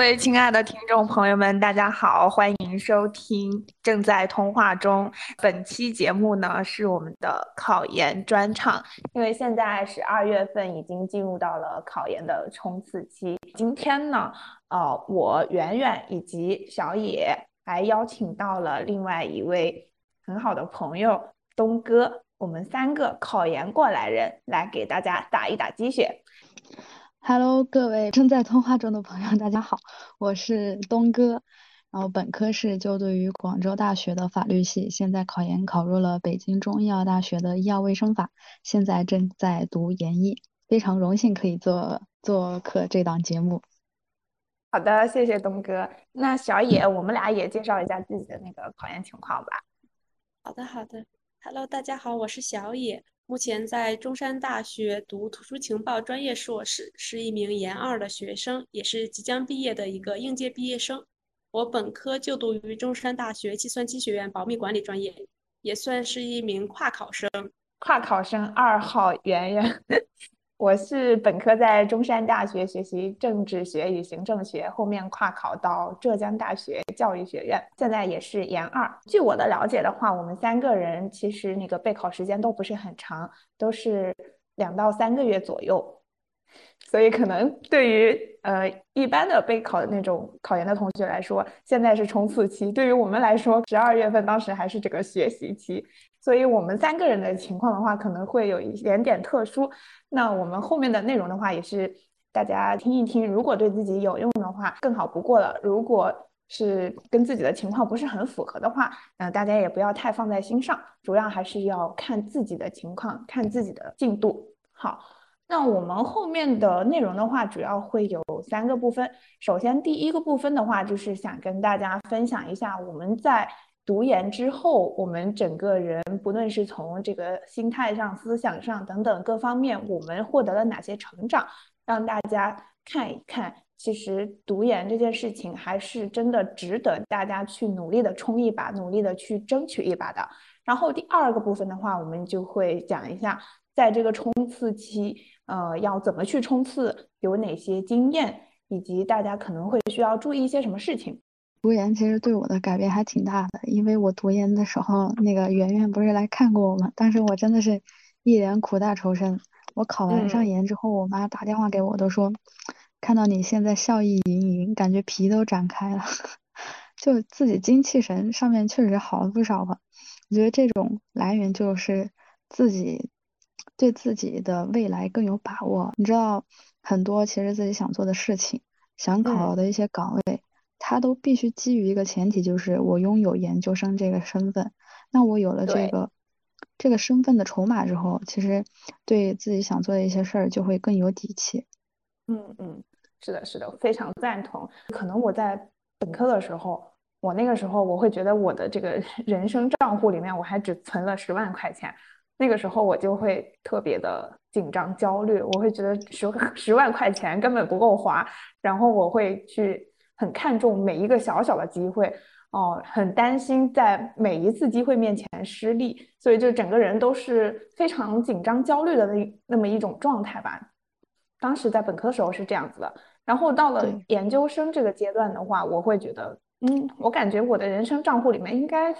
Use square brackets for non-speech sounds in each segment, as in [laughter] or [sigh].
各位亲爱的听众朋友们，大家好，欢迎收听正在通话中。本期节目呢是我们的考研专场，因为现在十二月份已经进入到了考研的冲刺期。今天呢，呃，我远远以及小野还邀请到了另外一位很好的朋友东哥，我们三个考研过来人来给大家打一打鸡血。Hello，各位正在通话中的朋友，大家好，我是东哥，然后本科是就读于广州大学的法律系，现在考研考入了北京中医药大学的医药卫生法，现在正在读研一，非常荣幸可以做做客这档节目。好的，谢谢东哥。那小野，我们俩也介绍一下自己的那个考研情况吧。好的，好的。Hello，大家好，我是小野。目前在中山大学读图书情报专业硕士，是一名研二的学生，也是即将毕业的一个应届毕业生。我本科就读于中山大学计算机学院保密管理专业，也算是一名跨考生。跨考生二号圆圆。我是本科在中山大学学习政治学与行政学，后面跨考到浙江大学教育学院，现在也是研二。据我的了解的话，我们三个人其实那个备考时间都不是很长，都是两到三个月左右。所以可能对于呃一般的备考的那种考研的同学来说，现在是冲刺期；对于我们来说，十二月份当时还是这个学习期。所以我们三个人的情况的话，可能会有一点点特殊。那我们后面的内容的话，也是大家听一听，如果对自己有用的话，更好不过了。如果是跟自己的情况不是很符合的话，那大家也不要太放在心上，主要还是要看自己的情况，看自己的进度。好，那我们后面的内容的话，主要会有三个部分。首先，第一个部分的话，就是想跟大家分享一下我们在。读研之后，我们整个人不论是从这个心态上、思想上等等各方面，我们获得了哪些成长，让大家看一看。其实读研这件事情还是真的值得大家去努力的冲一把，努力的去争取一把的。然后第二个部分的话，我们就会讲一下，在这个冲刺期，呃，要怎么去冲刺，有哪些经验，以及大家可能会需要注意一些什么事情。读研其实对我的改变还挺大的，因为我读研的时候，那个圆圆不是来看过我吗？当时我真的是一脸苦大仇深。我考完上研之后，我妈打电话给我，都说看到你现在笑意盈盈，感觉皮都展开了，[laughs] 就自己精气神上面确实好了不少吧。我觉得这种来源就是自己对自己的未来更有把握。你知道，很多其实自己想做的事情，想考的一些岗位。他都必须基于一个前提，就是我拥有研究生这个身份。那我有了这个这个身份的筹码之后，其实对自己想做的一些事儿就会更有底气。嗯嗯，是的，是的，非常赞同。可能我在本科的时候，我那个时候我会觉得我的这个 [laughs] 人生账户里面我还只存了十万块钱，那个时候我就会特别的紧张焦虑，我会觉得十 [laughs] 十万块钱根本不够花，然后我会去。很看重每一个小小的机会哦，很担心在每一次机会面前失利，所以就整个人都是非常紧张、焦虑的那那么一种状态吧。当时在本科的时候是这样子的，然后到了研究生这个阶段的话，我会觉得，嗯，我感觉我的人生账户里面应该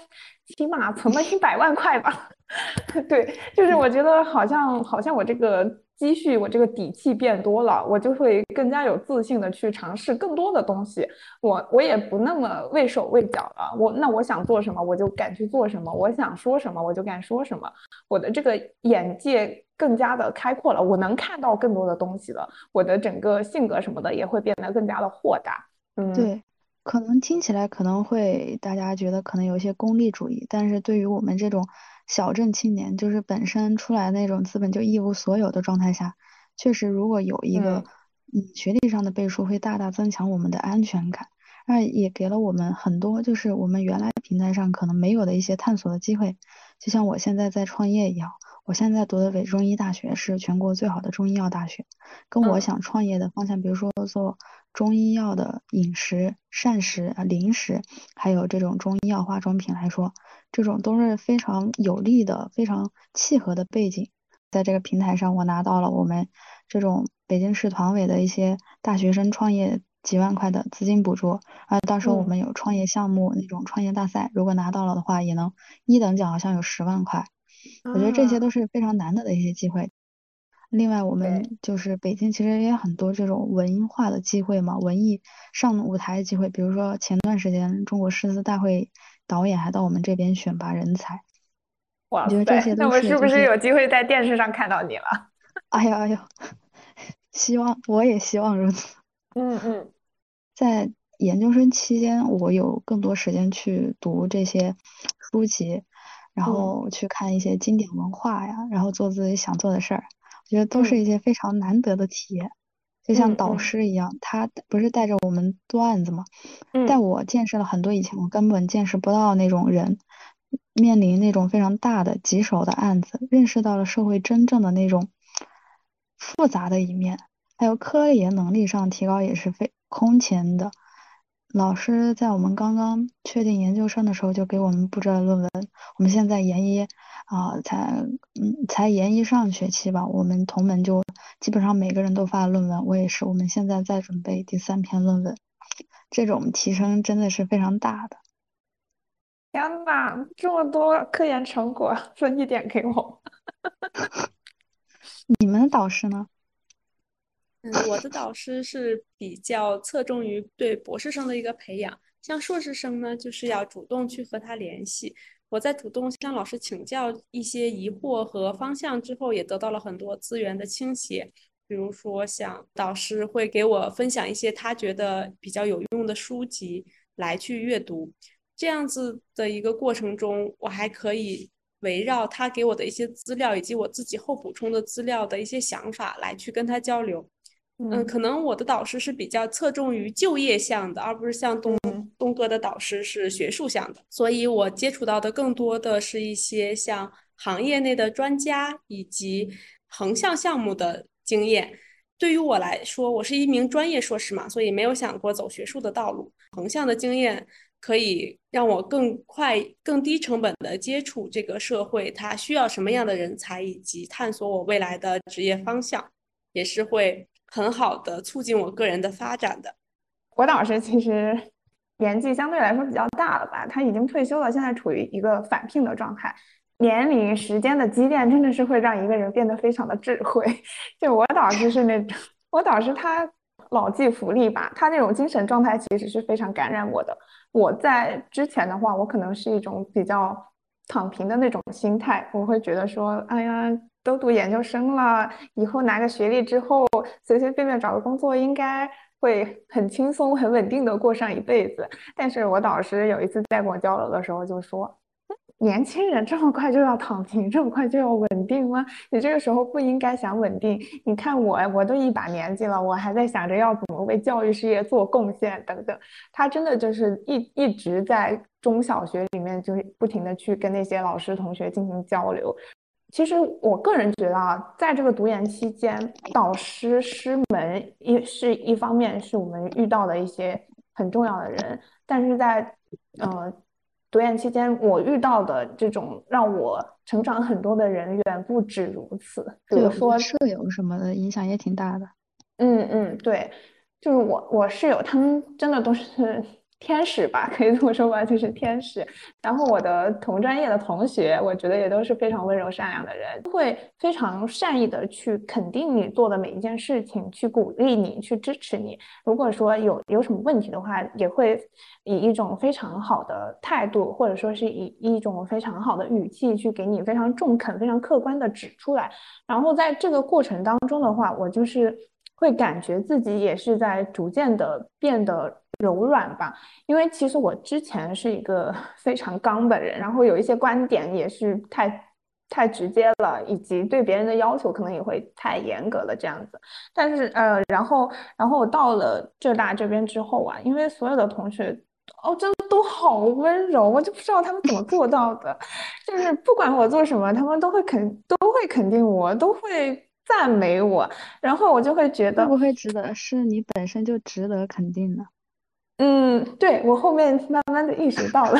起码存了一百万块吧。[laughs] 对，就是我觉得好像好像我这个。积蓄，我这个底气变多了，我就会更加有自信的去尝试更多的东西。我我也不那么畏手畏脚了。我那我想做什么，我就敢去做什么；我想说什么，我就敢说什么。我的这个眼界更加的开阔了，我能看到更多的东西了。我的整个性格什么的也会变得更加的豁达。嗯，对，可能听起来可能会大家觉得可能有些功利主义，但是对于我们这种。小镇青年就是本身出来那种资本就一无所有的状态下，确实如果有一个嗯。学历上的背书，会大大增强我们的安全感，那也给了我们很多就是我们原来平台上可能没有的一些探索的机会。就像我现在在创业一样，我现在读的北中医大学是全国最好的中医药大学，跟我想创业的方向，比如说做中医药的饮食、膳食啊、零食，还有这种中医药化妆品来说。这种都是非常有利的、非常契合的背景，在这个平台上，我拿到了我们这种北京市团委的一些大学生创业几万块的资金补助，啊，到时候我嗯们有创业项目那种创业大赛，如果拿到了的话，也能一等奖好像有十万块，我觉得这些啊都是非常难得的一些机会。另外，我们就是北京其实也有很多这种文化的机会嘛，文艺上舞台的机会，比如说前段时间中国诗词大会导演还到我们这边选拔人才，哇我觉得这塞，些都那我是不是有机会在电视上看到你了？哎呀哎呀，[laughs] 希望我也希望如此。嗯嗯。在研究生期间，我有更多时间去读这些书籍，然嗯。后去看一些经典文化呀，然后做自己想做的事儿，我觉得都是嗯。一些非常难得的体验。就像导师一样，他不是带着我们做案子吗？嗯。带我见识了很多以前我根本见识不到那种人，面临那种非常大的棘手的案子，认识到了社会真正的那种复杂的一面，还有科研能力上提高也是非空前的。老师在我们刚刚确定研究生的时候就给我们布置了论文，我们现在研一啊、才嗯才研一上学期吧，我们同门就基本上每个人都发了论文，我也是，我们现在在准备第三篇论文，这种提升真的是非常大的。天呐，这么多科研成果，分一点给我。[laughs] 你们的导师呢？嗯，我的导师是比较侧重于对博士生的一个培养，像硕士生呢，就是要主动去和他联系。我在主动向老师请教一些疑惑和方向之后，也得到了很多资源的倾斜。比如说，像导师会给我分享一些他觉得比较有用的书籍来去阅读，这样子的一个过程中，我还可以围绕他给我的一些资料以及我自己后补充的资料的一些想法来去跟他交流。嗯，嗯可能我的导师是比较侧重于就业向的，而不是像东嗯东哥的导师是学术向的，所以我接触到的更多的是一些像行业内的专家以及横向项目的经验。对于我来说，我是一名专业硕士嘛，所以没有想过走学术的道路。横向的经验可以让我更快、更低成本的接触这个社会，它需要什么样的人才，以及探索我未来的职业方向，也是会很好的促进我个人的发展的。我导师其实 [laughs] 年纪相对来说比较大了吧，他已经退休了，现在处于一个返聘的状态。年龄、时间的积淀真的是会让一个人变得非常的智慧。[laughs] 就我导师是那种，我导师他老骥伏枥吧，他那种精神状态其实是非常感染我的。我在之前的话，我可能是一种比较躺平的那种心态，我会觉得说，哎呀，都读研究生了，以后拿个学历之后，随随便便找个工作，应该会很轻松、很稳定的过上一辈子。但是我导师有一次在跟我交流的时候就说。年轻人这么快就要躺平，这么快就要稳定吗？你这个时候不应该想稳定。你看我，我都一把年纪了，我还在想着要怎么为教育事业做贡献等等。他真的就是一一直在中小学里面，就是不停的去跟那些老师同学进行交流。其实我个人觉得啊，在这个读研期间，导师师门一是一方面是我们遇到的一些很重要的人，但是在呃。读研期间，我遇到的这种让我成长很多的人远不止如此。比如说舍友什么的，影响也挺大的。嗯嗯，对，就是我我室友，他们真的都是天使吧，可以这么说吧，就是天使。然后我的同专业的同学，我觉得也都是非常温柔善良的人，会非常善意的去肯定你做的每一件事情，去鼓励你，去支持你。如果说有有什么问题的话，也会以一种非常好的态度，或者说是以一种非常好的语气去给你非常中肯、非常客观的指出来。然后在这个过程当中的话，我就是会感觉自己也是在逐渐的变得柔软吧。因为其实我之前是一个 [laughs] 非常刚的人，然后有一些观点也是太太直接了，以及对别人的要求可能也会太严格了这样子。但是呃，然后然后我到了浙大这边之后啊，因为所有的同学。哦，真的都好温柔，我就不知道他们怎么做到的。就是不管我做什么，他们都会肯都会肯定我，都会赞美我，然后我就会觉得会不会值得？是你本身就值得肯定的。嗯，对，我后面慢慢的意识到了，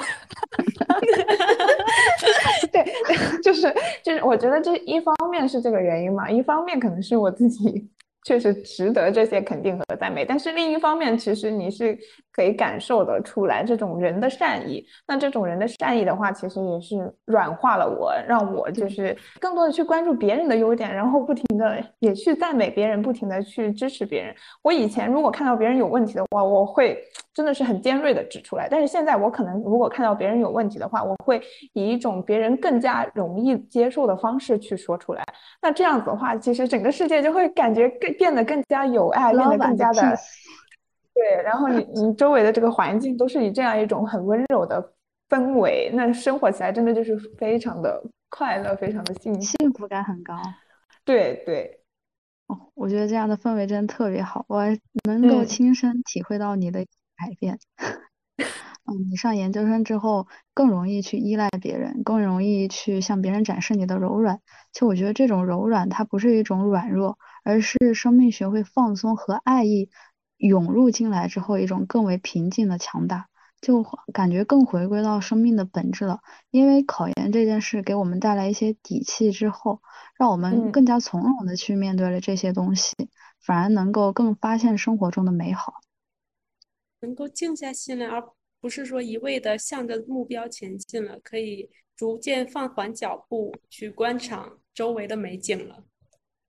对，就 [laughs] 是就是，我觉得这一方面是这个原因嘛，一方面可能是我自己确实值得这些肯定和赞美，但是另一方面，其实你是可以感受得出来这种人的善意。那这种人的善意的话，其实也是软化了我，让我就是更多的去关注别人的优点，然后不停的也去赞美别人，不停的去支持别人。我以前如果看到别人有问题的话，我会真的是很尖锐的指出来，但是现在我可能如果看到别人有问题的话，我会以一种别人更加容易接受的方式去说出来。那这样子的话，其实整个世界就会感觉更。变得更加有爱，变得更加的对，然后你你周围的这个环境都是以这样一种很温柔的氛围，那生活起来真的就是非常的快乐，非常的幸福，幸福感很高。对对，哦，我觉得这样的氛围真的特别好，我能够亲身体会到你的改变。[laughs] 嗯，你上研究生之后更容易去依赖别人，更容易去向别人展示你的柔软。其实我觉得这种柔软，它不是一种软弱。而是生命学会放松和爱意涌入进来之后，一种更为平静的强大，就感觉更回归到生命的本质了。因为考研这件事给我们带来一些底气之后，让我们更加从容的去面对了这些东西，反而能够更发现生活中的美好，能够静下心来，而不是说一味的向着目标前进了，可以逐渐放缓脚步去观赏周围的美景了。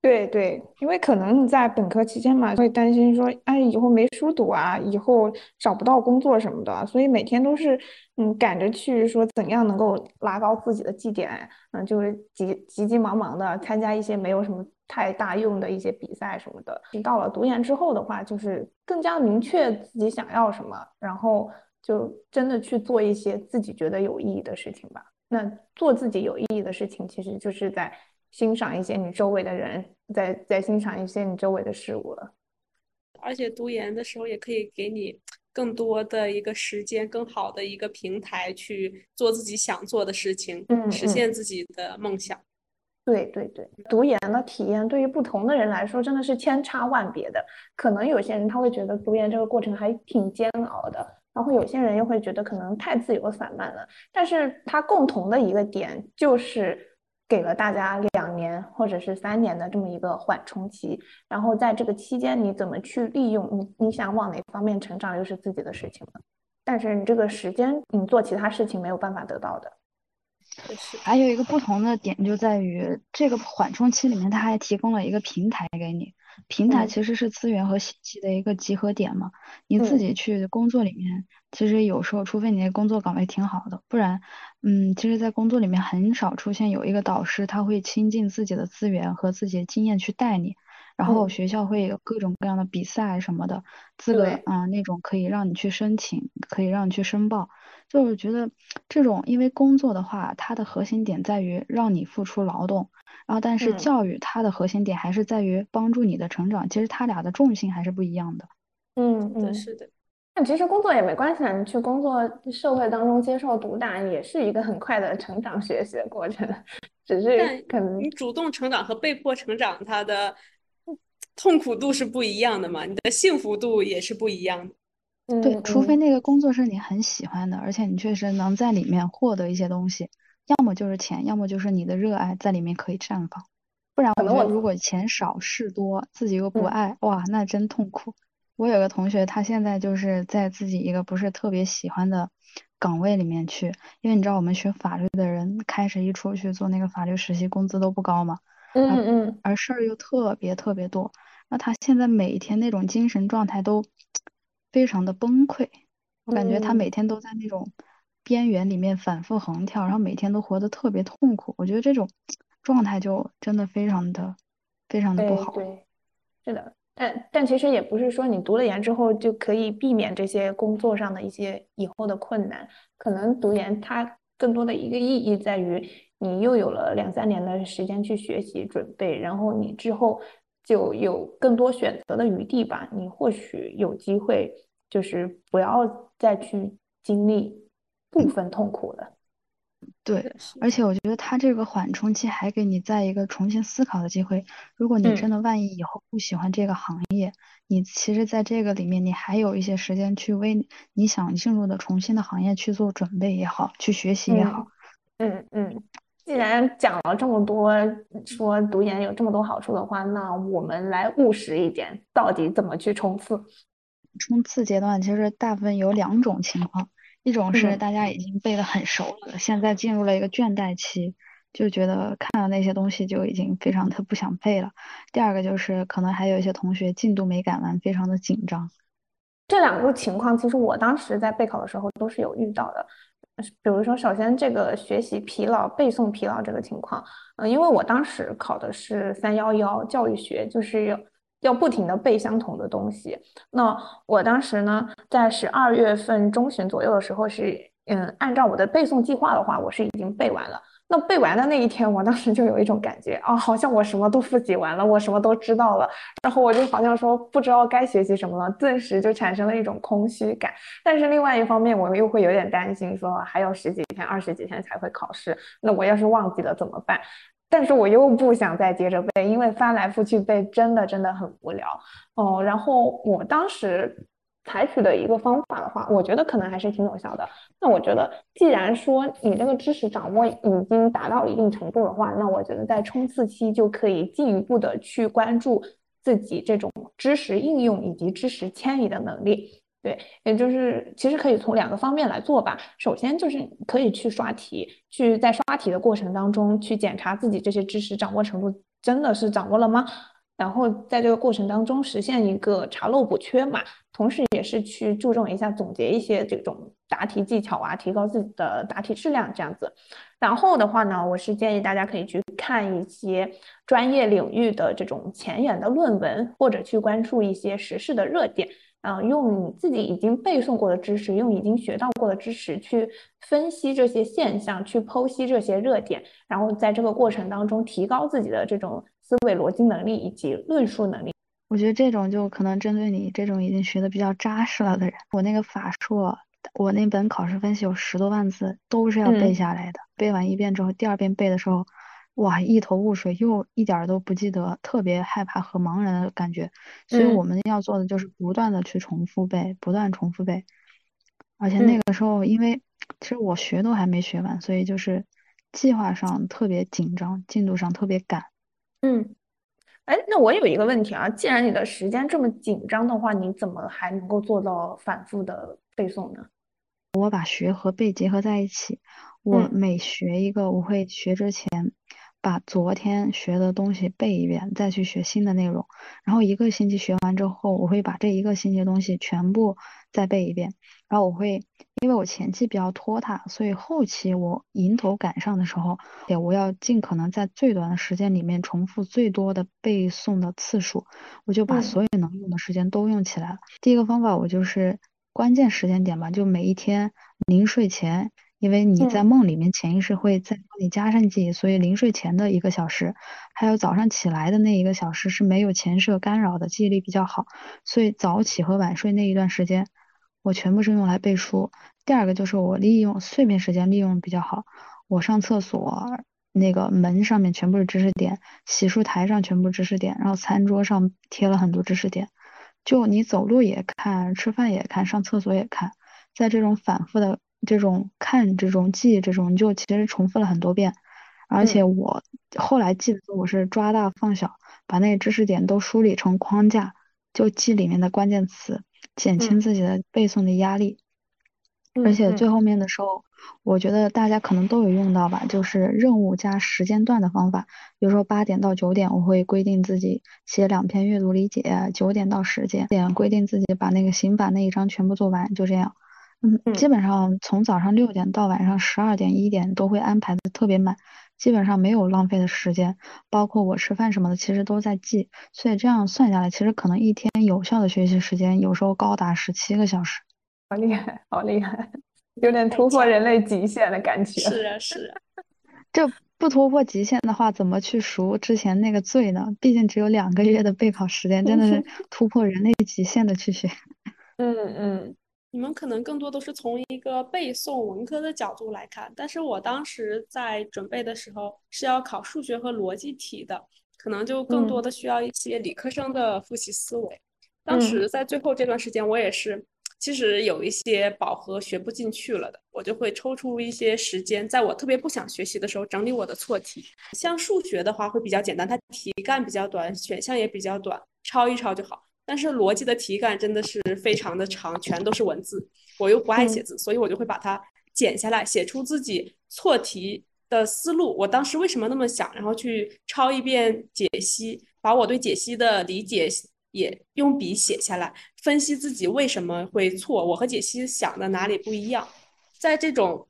对对，因为可能你在本科期间嘛，会担心说，哎，以后没书读啊，以后找不到工作什么的，所以每天都是嗯赶着去说怎样能够拉高自己的绩点，嗯，就是急急急忙忙的参加一些没有什么太大用的一些比赛什么的。到了读研之后的话，就是更加明确自己想要什么，然后就真的去做一些自己觉得有意义的事情吧。那做自己有意义的事情，其实就是在。欣赏一些你周围的人，再再欣赏一些你周围的事物了。而且读研的时候也可以给你更多的一个时间，更好的一个平台去做自己想做的事情，嗯，实现自己的梦想。对对对，读研的体验对于不同的人来说真的是千差万别的。可能有些人他会觉得读研这个过程还挺煎熬的，然后有些人又会觉得可能太自由散漫了。但是它共同的一个点就是。给了大家两年或者是三年的这么一个缓冲期，然后在这个期间你怎么去利用你你想往哪方面成长又是自己的事情了。但是你这个时间你做其他事情没有办法得到的。还有一个不同的点就在于这个缓冲期里面，它还提供了一个平台给你。平台其实是资源和信息的一个集合点嘛。你自己去工作里面，其实有时候，除非你的工作岗位挺好的，不然，嗯，其实，在工作里面很少出现有一个导师，他会倾尽自己的资源和自己的经验去带你。然后学校会有各种各样的比赛什么的，资格啊那种可以让你去申请，可以让你去申报。就是觉得这种，因为工作的话，它的核心点在于让你付出劳动。然后，但是教育它的核心点还是在于帮助你的成长，其实它俩的重心还是不一样的。嗯嗯，是的。那其实工作也没关系，你去工作社会当中接受毒打，也是一个很快的成长学习的过程。只是可能你主动成长和被迫成长，它的痛苦度是不一样的嘛，你的幸福度也是不一样的。对，除非那个工作是你很喜欢的，而且你确实能在里面获得一些东西。要么就是钱，要么就是你的热爱在里面可以绽放，不然我觉得如果钱少事多，自己又不爱，哇，那真痛苦。我有个同学，他现在就是在自己一个不是特别喜欢的岗位里面去，因为你知道我们学法律的人开始一出去做那个法律实习，工资都不高嘛，嗯嗯，而事儿又特别特别多，那他现在每一天那种精神状态都非常的崩溃，我感觉他每天都在那种。边缘里面反复横跳，然后每天都活得特别痛苦。我觉得这种状态就真的非常的、非常的不好。对，是的。但但其实也不是说你读了研之后就可以避免这些工作上的一些以后的困难。可能读研它更多的一个意义在于，你又有了两三年的时间去学习准备，然后你之后就有更多选择的余地吧。你或许有机会就是不要再去经历。部分痛苦了，对，而且我觉得他这个缓冲期还给你在一个重新思考的机会。如果你真的万一以后不喜欢这个行业，你其实在这个里面你还有一些时间去为你想进入的重新的行业去做准备也好，去学习也好。嗯嗯，既然讲了这么多，说读研有这么多好处的话，那我们来务实一点，到底怎么去冲刺？冲刺阶段其实大部分有两种情况，一种是大家已经背得很熟了，现在进入了一个倦怠期，就觉得看到那些东西就已经非常的不想背了。第二个就是可能还有一些同学进度没赶完，非常的紧张。这两个情况其实我当时在备考的时候都是有遇到的。比如说，首先这个学习疲劳、背诵疲劳这个情况，嗯，因为我当时考的是三幺幺教育学，就是要要不停的背相同的东西。那我当时呢，在十二月份中旬左右的时候是，嗯，按照我的背诵计划的话，我是已经背完了。那背完的那一天，我当时就有一种感觉啊，好像我什么都复习完了，我什么都知道了，然后我就好像说不知道该学习什么了，顿时就产生了一种空虚感。但是另外一方面，我又会有点担心，说还有十几天、二十几天才会考试，那我要是忘记了怎么办？但是我又不想再接着背，因为翻来覆去背真的真的很无聊哦。然后我当时。采取的一个方法的话，我觉得可能还是挺有效的。那我觉得，既然说你这个知识掌握已经达到一定程度的话，那我觉得在冲刺期就可以进一步的去关注自己这种知识应用以及知识迁移的能力。对，也就是其实可以从两个方面来做吧。首先就是可以去刷题，去在刷题的过程当中去检查自己这些知识掌握程度真的是掌握了吗？然后在这个过程当中实现一个查漏补缺嘛。同时，也是去注重一下总结一些这种答题技巧啊，提高自己的答题质量这样子。然后的话呢，我是建议大家可以去看一些专业领域的这种前沿的论文，或者去关注一些时事的热点。嗯，用你自己已经背诵过的知识，用已经学到过的知识去分析这些现象，去剖析这些热点，然后在这个过程当中提高自己的这种思维逻辑能力以及论述能力。我觉得这种就可能针对你这种已经学的比较扎实了的人。我那个法硕，我那本考试分析有十多万字，都是要背下来的。背完一遍之后，第二遍背的时候，哇，一头雾水，又一点都不记得，特别害怕和茫然的感觉。所以我们要做的就是不断的去重复背，不断重复背。而且那个时候，因为其实我学都还没学完，所以就是计划上特别紧张，进度上特别赶。嗯。哎，那我有一个问题啊，既然你的时间这么紧张的话，你怎么还能够做到反复的背诵呢？我把学和背结合在一起，我每学一个，我会学之前把昨天学的东西背一遍，再去学新的内容，然后一个星期学完之后，我会把这一个星期的东西全部再背一遍，然后我会。因为我前期比较拖沓，所以后期我迎头赶上的时候，也我要尽可能在最短的时间里面重复最多的背诵的次数，我就把所有能用的时间都用起来了。第一个方法，我就是关键时间点吧，就每一天临睡前，因为你在梦里面潜意识会在帮你加上记忆，所以临睡前的一个小时，还有早上起来的那一个小时是没有前设干扰的，记忆力比较好，所以早起和晚睡那一段时间，我全部是用来背书。第二个就是我利用碎片时间利用比较好，我上厕所那个门上面全部是知识点，洗漱台上全部知识点，然后餐桌上贴了很多知识点，就你走路也看，吃饭也看，上厕所也看，在这种反复的这种看这种记这种，就其实重复了很多遍，而且我后来记的我是抓大放小，把那个知识点都梳理成框架，就记里面的关键词，减轻自己的背诵的压力。而且最后面的时候，我觉得大家可能都有用到吧，就是任务加时间段的方法。比如说八点到九点，我会规定自己写两篇阅读理解；九点到十点，规定自己把那个刑法那一章全部做完。就这样，嗯，基本上从早上六点到晚上十二点一点都会安排的特别满，基本上没有浪费的时间。包括我吃饭什么的，其实都在记。所以这样算下来，其实可能一天有效的学习时间有时候高达十七个小时。好厉害，好厉害，有点突破人类极限的感觉。是啊，是啊。这不突破极限的话，怎么去赎之前那个罪呢？毕竟只有两个月的备考时间，真的是 [laughs] 突破人类极限的去学。嗯嗯，你们可能更多都是从一个背诵文科的角度来看，但是我当时在准备的时候是要考数学和逻辑题的，可能就更多的需要一些理科生的复习思维。当时在最后这段时间，我也是。其实有一些饱和学不进去了的，我就会抽出一些时间，在我特别不想学习的时候整理我的错题。像数学的话会比较简单，它题干比较短，选项也比较短，抄一抄就好。但是逻辑的题干真的是非常的长，全都是文字，我又不爱写字，所以我就会把它剪下来，写出自己错题的思路。我当时为什么那么想，然后去抄一遍解析，把我对解析的理解。也用笔写下来，分析自己为什么会错，我和解析想的哪里不一样。在这种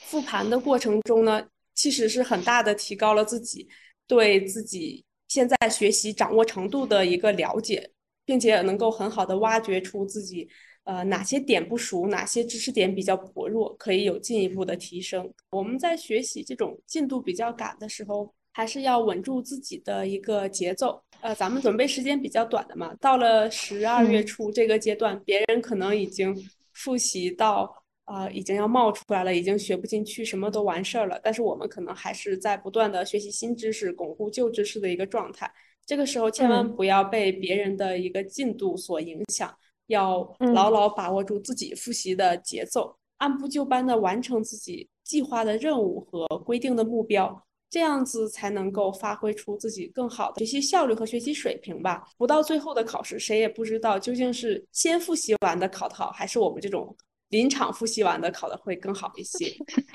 复盘的过程中呢，其实是很大的提高了自己对自己现在学习掌握程度的一个了解，并且能够很好的挖掘出自己呃哪些点不熟，哪些知识点比较薄弱，可以有进一步的提升。我们在学习这种进度比较赶的时候，还是要稳住自己的一个节奏。呃，咱们准备时间比较短的嘛，到了十二月初这个阶段，别人可能已经复习到啊，已经要冒出来了，已经学不进去，什么都完事儿了。但是我们可能还是在不断的学习新知识，巩固旧知识的一个状态。这个时候千万不要被别人的一个进度所影响，要牢牢把握住自己复习的节奏，按部就班的完成自己计划的任务和规定的目标。这样子才能够发挥出自己更好的学习效率和学习水平吧。不到最后的考试，谁也不知道究竟是先复习完的考得好，还是我们这种临场复习完的考的会更好一些。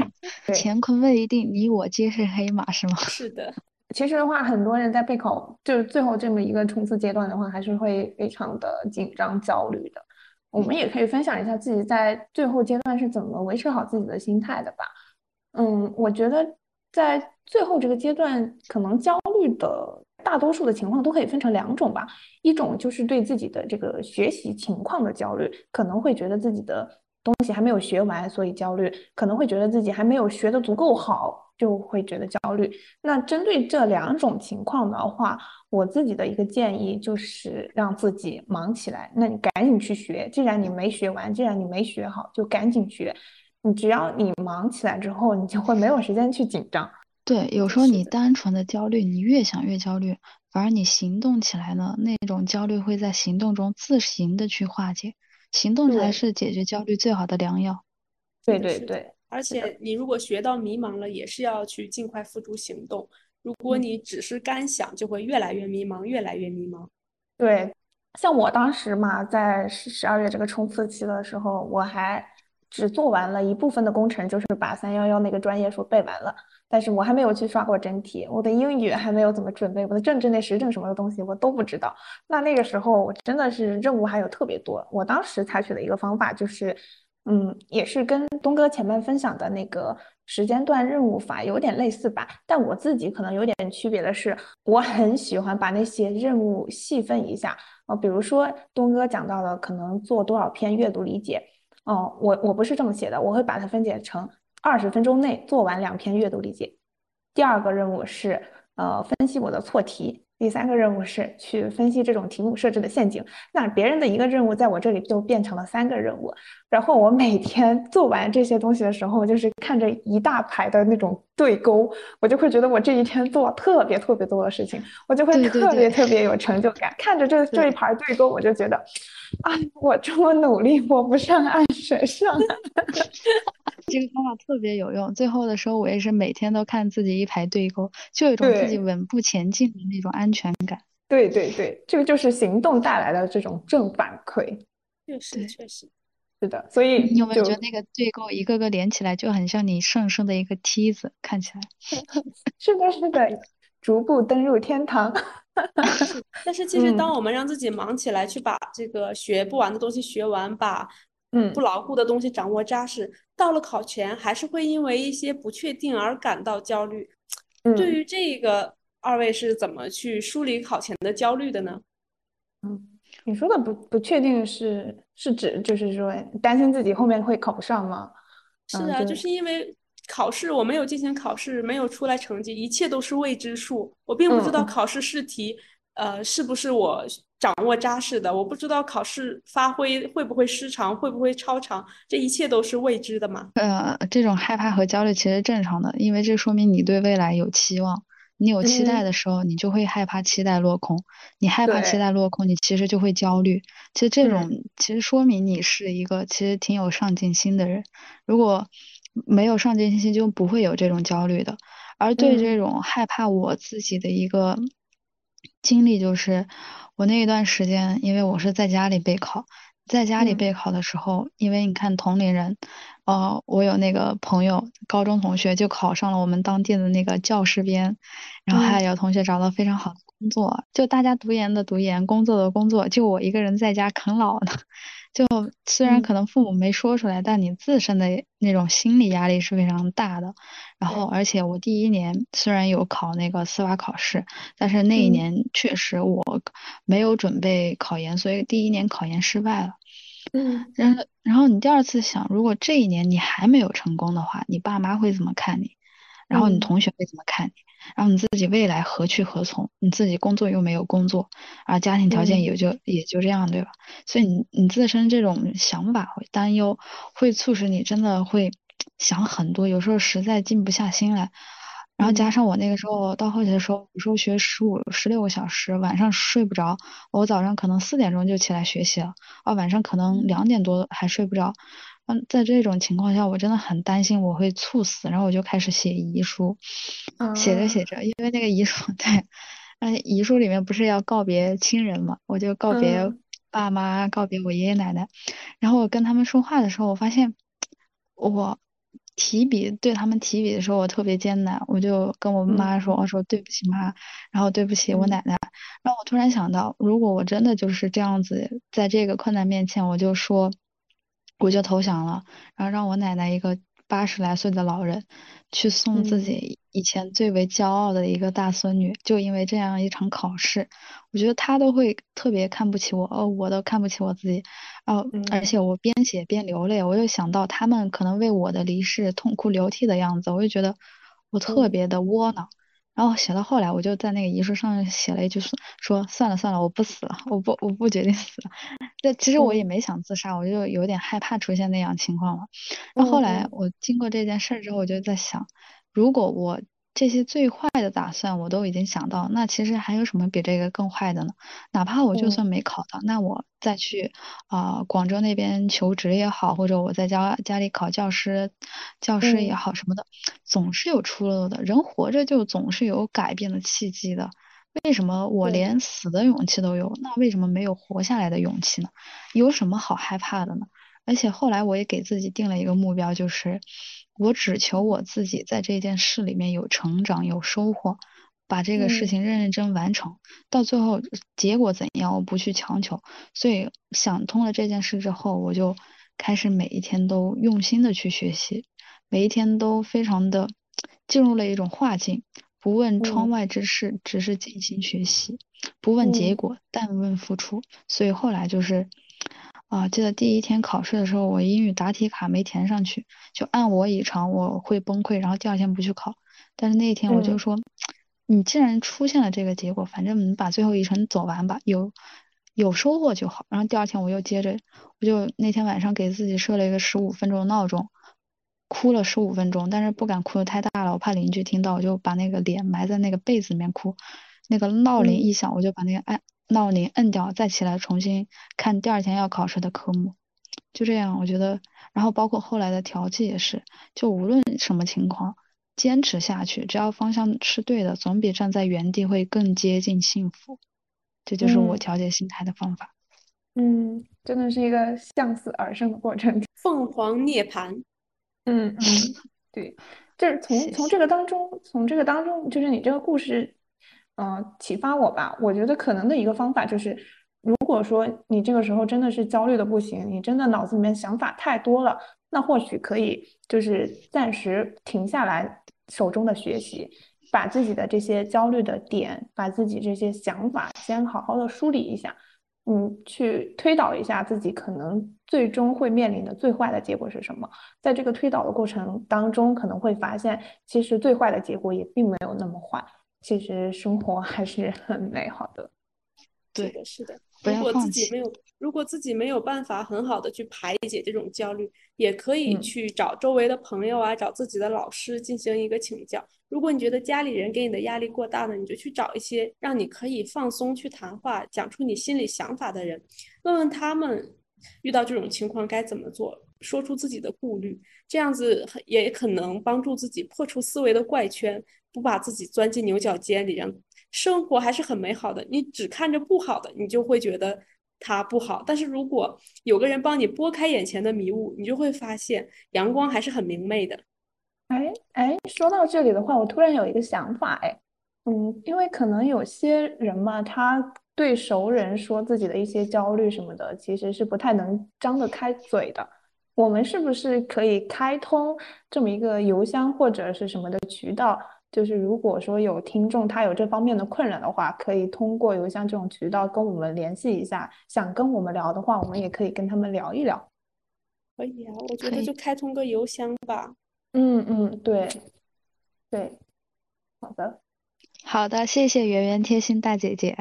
[laughs] 乾坤未定，你我皆是黑马，是吗？是的。其实的话，很多人在备考就是最后这么一个冲刺阶段的话，还是会非常的紧张焦虑的。我们也可以分享一下自己在最后阶段是怎么维持好自己的心态的吧。嗯，我觉得。在最后这个阶段，可能焦虑的大多数的情况都可以分成两种吧。一种就是对自己的这个学习情况的焦虑，可能会觉得自己的东西还没有学完，所以焦虑；可能会觉得自己还没有学的足够好，就会觉得焦虑。那针对这两种情况的话，我自己的一个建议就是让自己忙起来。那你赶紧去学，既然你没学完，既然你没学好，就赶紧学。你只要你忙起来之后，你就会没有时间去紧张。[laughs] 对，有时候你单纯的焦虑，你越想越焦虑，反而你行动起来呢，那种焦虑会在行动中自行的去化解。行动才是解决焦虑最好的良药。对对对，而且你如果学到迷茫了，也是要去尽快付诸行动。如果你只是干想，就会越来越迷茫，越来越迷茫。对，像我当时嘛，在十十二月这个冲刺期的时候，我还。只做完了一部分的工程，就是把三幺幺那个专业书背完了，但是我还没有去刷过真题，我的英语还没有怎么准备，我的政治那时政什么的东西我都不知道。那那个时候我真的是任务还有特别多。我当时采取的一个方法就是，嗯，也是跟东哥前面分享的那个时间段任务法有点类似吧，但我自己可能有点区别的是，我很喜欢把那些任务细分一下啊，比如说东哥讲到的，可能做多少篇阅读理解。哦，我我不是这么写的，我会把它分解成二十分钟内做完两篇阅读理解。第二个任务是呃分析我的错题。第三个任务是去分析这种题目设置的陷阱。那别人的一个任务在我这里就变成了三个任务。然后我每天 [laughs] 做完这些东西的时候，就是看着一大排的那种对勾，我就会觉得我这一天做了特别特别多的事情，我就会特别特别有成就感。看着这这一排对勾，我就觉得，啊，我这么努力，我不上岸谁上？[laughs] 这个方法特别有用。最后的时候，我也是每天都看自己一排对勾，就有一种自己稳步前进的那种安全感。对对对，这个就是行动带来的这种正反馈。确实，确实是的。所以你有没有觉得那个对勾一个个连起来，就很像你上升的一个梯子？看起来 [laughs] 是的，是的，逐步登入天堂。[laughs] 但是其实，当我们让自己忙起来，去把这个学不完的东西学完，把嗯不牢固的东西掌握扎实。到了考前，还是会因为一些不确定而感到焦虑。对于这个，二位是怎么去梳理考前的焦虑的呢？嗯，你说的不不确定是是指就是说担心自己后面会考不上吗？是啊，就是因为考试我没有进行考试，没有出来成绩，一切都是未知数，我并不知道考试试题，呃，是不是我。掌握扎实的，我不知道考试发挥会不会失常，会不会超常，这一切都是未知的嘛。呃，这种害怕和焦虑其实正常的，因为这说明你对未来有期望。你有期待嗯的时候，你就会害怕期待落空，你害怕期，待落空，你其实就会焦虑。其实这种嗯其实说明你是一个其实挺有上进心的人。如果没有上进心，就不会有这种焦虑的。而对这嗯种害怕，我自己的一个经历就是，我那一段时间，因为我是在家里备考，在家里嗯备考的时候，因为你看同龄人，呃，我有那个朋友，高中同学就考上了我们当地的那个教师编，然后还嗯有同学找到非常好的工作，就大家读研的读研，工作的工作，就我一个人在家啃老呢。就虽然嗯，可能父母没说出来，但你自身的那种心理压力是非常大的。然后，而且我第一年虽然有考那个司法考试，但是那一嗯年确实我没有准备考研，所以第一年考研失败了。嗯然后，然后你第二次想，如果这一年你还没有成功的话，你爸妈会怎么看你？然后你嗯同学会怎么看你？然后你自己未来何去何从？你自己工作又没有工作，啊，家庭条件嗯也就也就这样，对吧？所以你你自身这种想法会担忧，会促使你真的会想很多，有时候实在静不下心来。然后加嗯上我那个时候到后期的时候，有时候学十五、十六个小时，晚上睡不着，我早上可能四点钟就起来学习了，啊，晚上可能两点多还睡不着。嗯，在这种情况下，我真的很担心我会猝死，然后我就开始写遗书，写着写啊着，因为那个遗书，[laughs] 对，嗯，遗书里面不是要告别亲人嘛，我就告别嗯。爸妈，告别我爷爷奶奶，然后我跟他们说话的时候，我发现我提笔对他们提笔的时候，我特别艰难，我就跟我妈说，嗯我说对不起妈，然后对不起我嗯。奶奶，然后我突然想到，如果我真的就是这样子，在这个困难面前，我就说我就投降了。然后让我奶奶一个八十来岁的老人去送自嗯己以前最为骄傲的一个大孙女，就因为这样一场考试，我觉得她都会特别看不起我，哦，我都看不起我自己，哦，而嗯且我边写边流泪，我又想到他们可能为我的离世痛哭流涕的样子，我就觉得我特嗯别的窝囊。然后写到后来，我就在那个遗书上写了一句说说算了算了，我不死了，我不我不决定死了。这其实我也嗯没想自杀，我就有点害怕出现那样情况了。然后后来嗯我经过这件事儿之后，我就在想，如果我这些最坏的打算我都已经想到，那其实还有什么比这个更坏的呢？哪怕我就嗯算没考到，那我再去啊、广州那边求职也好，或者我在家家里考教师，教师也嗯好什么的，总是有出路的。人活着就总是有改变的契机的。为什么我，连死的勇气都有，那为什么没有活下来的勇气呢？有什么好害怕的呢？而且后来我也给自己定了一个目标，就是我只求我自己在这件事里面有成长、有收获，把这个事嗯情认认真完成，到最后结果怎样，我不去强求。所以想通了这件事之后，我就开始每一天都用心的去学习，每一天都非常的进入了一种化境，不问窗嗯外之事，只是静心学习，不问结嗯果，但问付出。所以后来就是。啊，记得第一天考试的时候，我英语答题卡没填上去，就按我以常，我会崩溃，然后第二天不去考。但是那一天我就嗯说，你既然出现了这个结果，反正你把最后一程走完吧，有有收获就好。然后第二天我又接着，我就那天晚上给自己设了一个十五分钟的闹钟，哭了十五分钟，但是不敢哭的太大了，我怕邻居听到，我就把那个脸埋在那个被子里面哭。那个闹铃一嗯响，我就把那个按闹铃摁掉，再起来重新看第二天要考试的科目。就这样，我觉得，然后包括后来的调剂也是，就无论什么情况，坚持下去，只要方向是对的，总比站在原地会更接近幸福。这就是我嗯调节心态的方法。嗯，真的是一个向死而生的过程。[laughs] 凤凰涅槃，嗯嗯，[laughs] 对，就是从。从这个当中，从这个当中，就是你这个故事，嗯、启发我吧。我觉得可能的一个方法就是，如果说你这个时候真的是焦虑的不行，你真的脑子里面想法太多了，那或许可以就是暂时停下来手中的学习，把自己的这些焦虑的点，把自己这些想法先好好的梳理一下。嗯，去推导一下自己可能最终会面临的最坏的结果是什么。在这个推导的过程当中，可能会发现，其实最坏的结果也并没有那么坏，其实生活还是很美好的。是对，的，是的。如果。自己没有，如果自己没有办法很好的去排解这种焦虑，也可以嗯去找周围的朋友啊，找自己的老师进行一个请教。如果你觉得家里人给你的压力过大呢，你就去找一些让你可以放松去谈话、讲出你心里想法的人，问问他们遇到这种情况该怎么做，说出自己的顾虑，这样子很也可能帮助自己破除思维的怪圈，不把自己钻进牛角尖里，让生活还是很美好的。你只看着不好的，你就会觉得它不好。但是如果有个人帮你拨开眼前的迷雾，你就会发现阳光还是很明媚的。哎哎，说到这里的话，我突然有一个想法，哎，嗯，因为可能有些人嘛，他对熟人说自己的一些焦虑什么的，其实是不太能张得开嘴的。我们是不是可以开通这么一个邮箱或者是什么的渠道？就是如果说有听众他有这方面的困扰的话，可以通过邮箱这种渠道跟我们联系一下。想跟我们聊的话，我们也可以跟他们聊一聊。可以啊，我觉得就开通个邮箱吧。嗯嗯，对对，好的。好的，谢谢圆圆贴心大姐姐。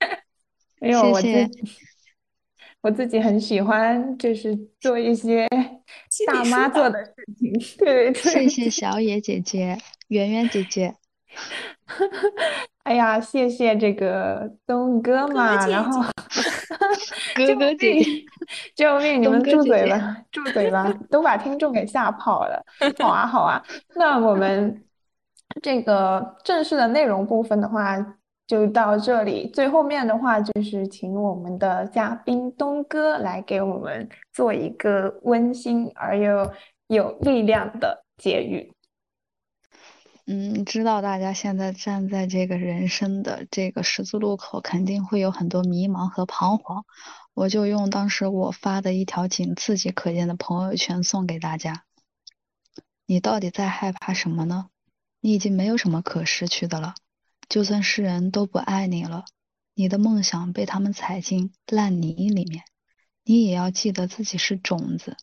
[laughs] 没有，我自我自己很喜欢，就是做一些大妈做的事情。[laughs] 对对谢，谢小野姐姐、圆圆姐姐。[laughs] 哎呀，谢谢这个东哥嘛，姐然后 [laughs] 哥救哥姐姐，命，救命！你们住嘴吧，住嘴吧，都把听众给吓跑了。好啊，好啊，那我们这个正式的内容部分的话，就到这里。最后面的话，就是请我们的嘉宾东哥来给我们做一个温馨而又有力量的结语。嗯，知道大家现在站在这个人生的这个十字路口，肯定会有很多迷茫和彷徨。我就用当时我发的一条仅自己可见的朋友圈送给大家：你到底在害怕什么呢？你已经没有什么可失去的了。就算世人都不爱你了，你的梦想被他们踩进烂泥里面，你也要记得自己是种子，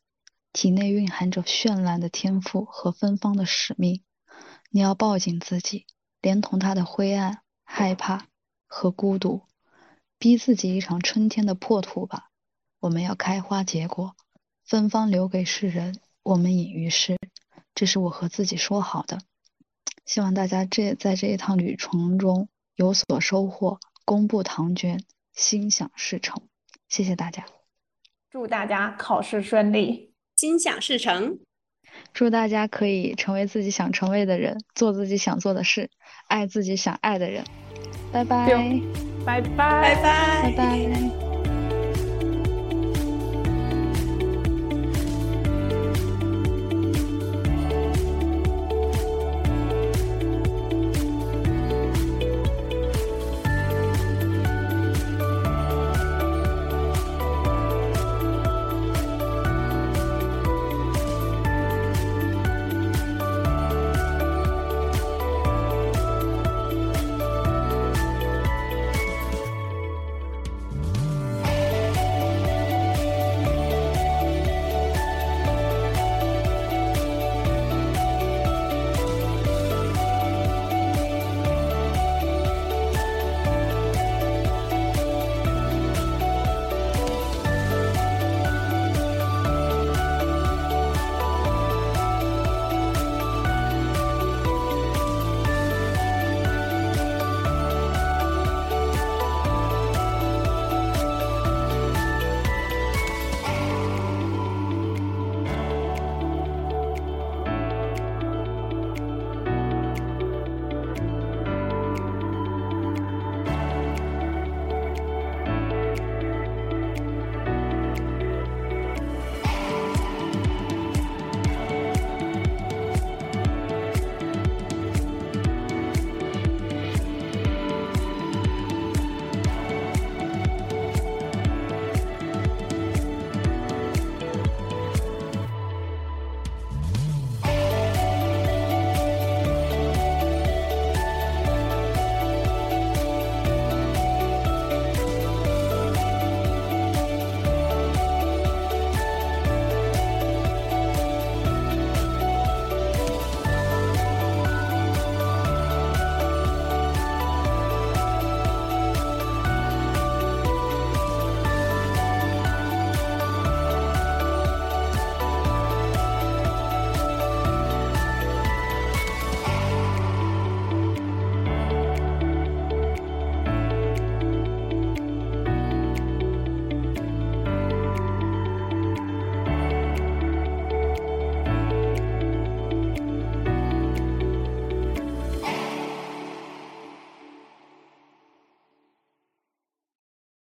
体内蕴含着绚烂的天赋和芬芳的使命。你要抱紧自己，连同他的灰暗、害怕和孤独，逼自己一场春天的破土吧。我们要开花结果，芬芳留给世人，我们隐于世。这是我和自己说好的。希望大家这在这一趟旅程中有所收获，公布唐娟，心想事成。谢谢大家，祝大家考试顺利。心想事成。祝大家可以成为自己想成为的人，做自己想做的事，爱自己想爱的人。拜拜，拜拜，拜拜拜拜。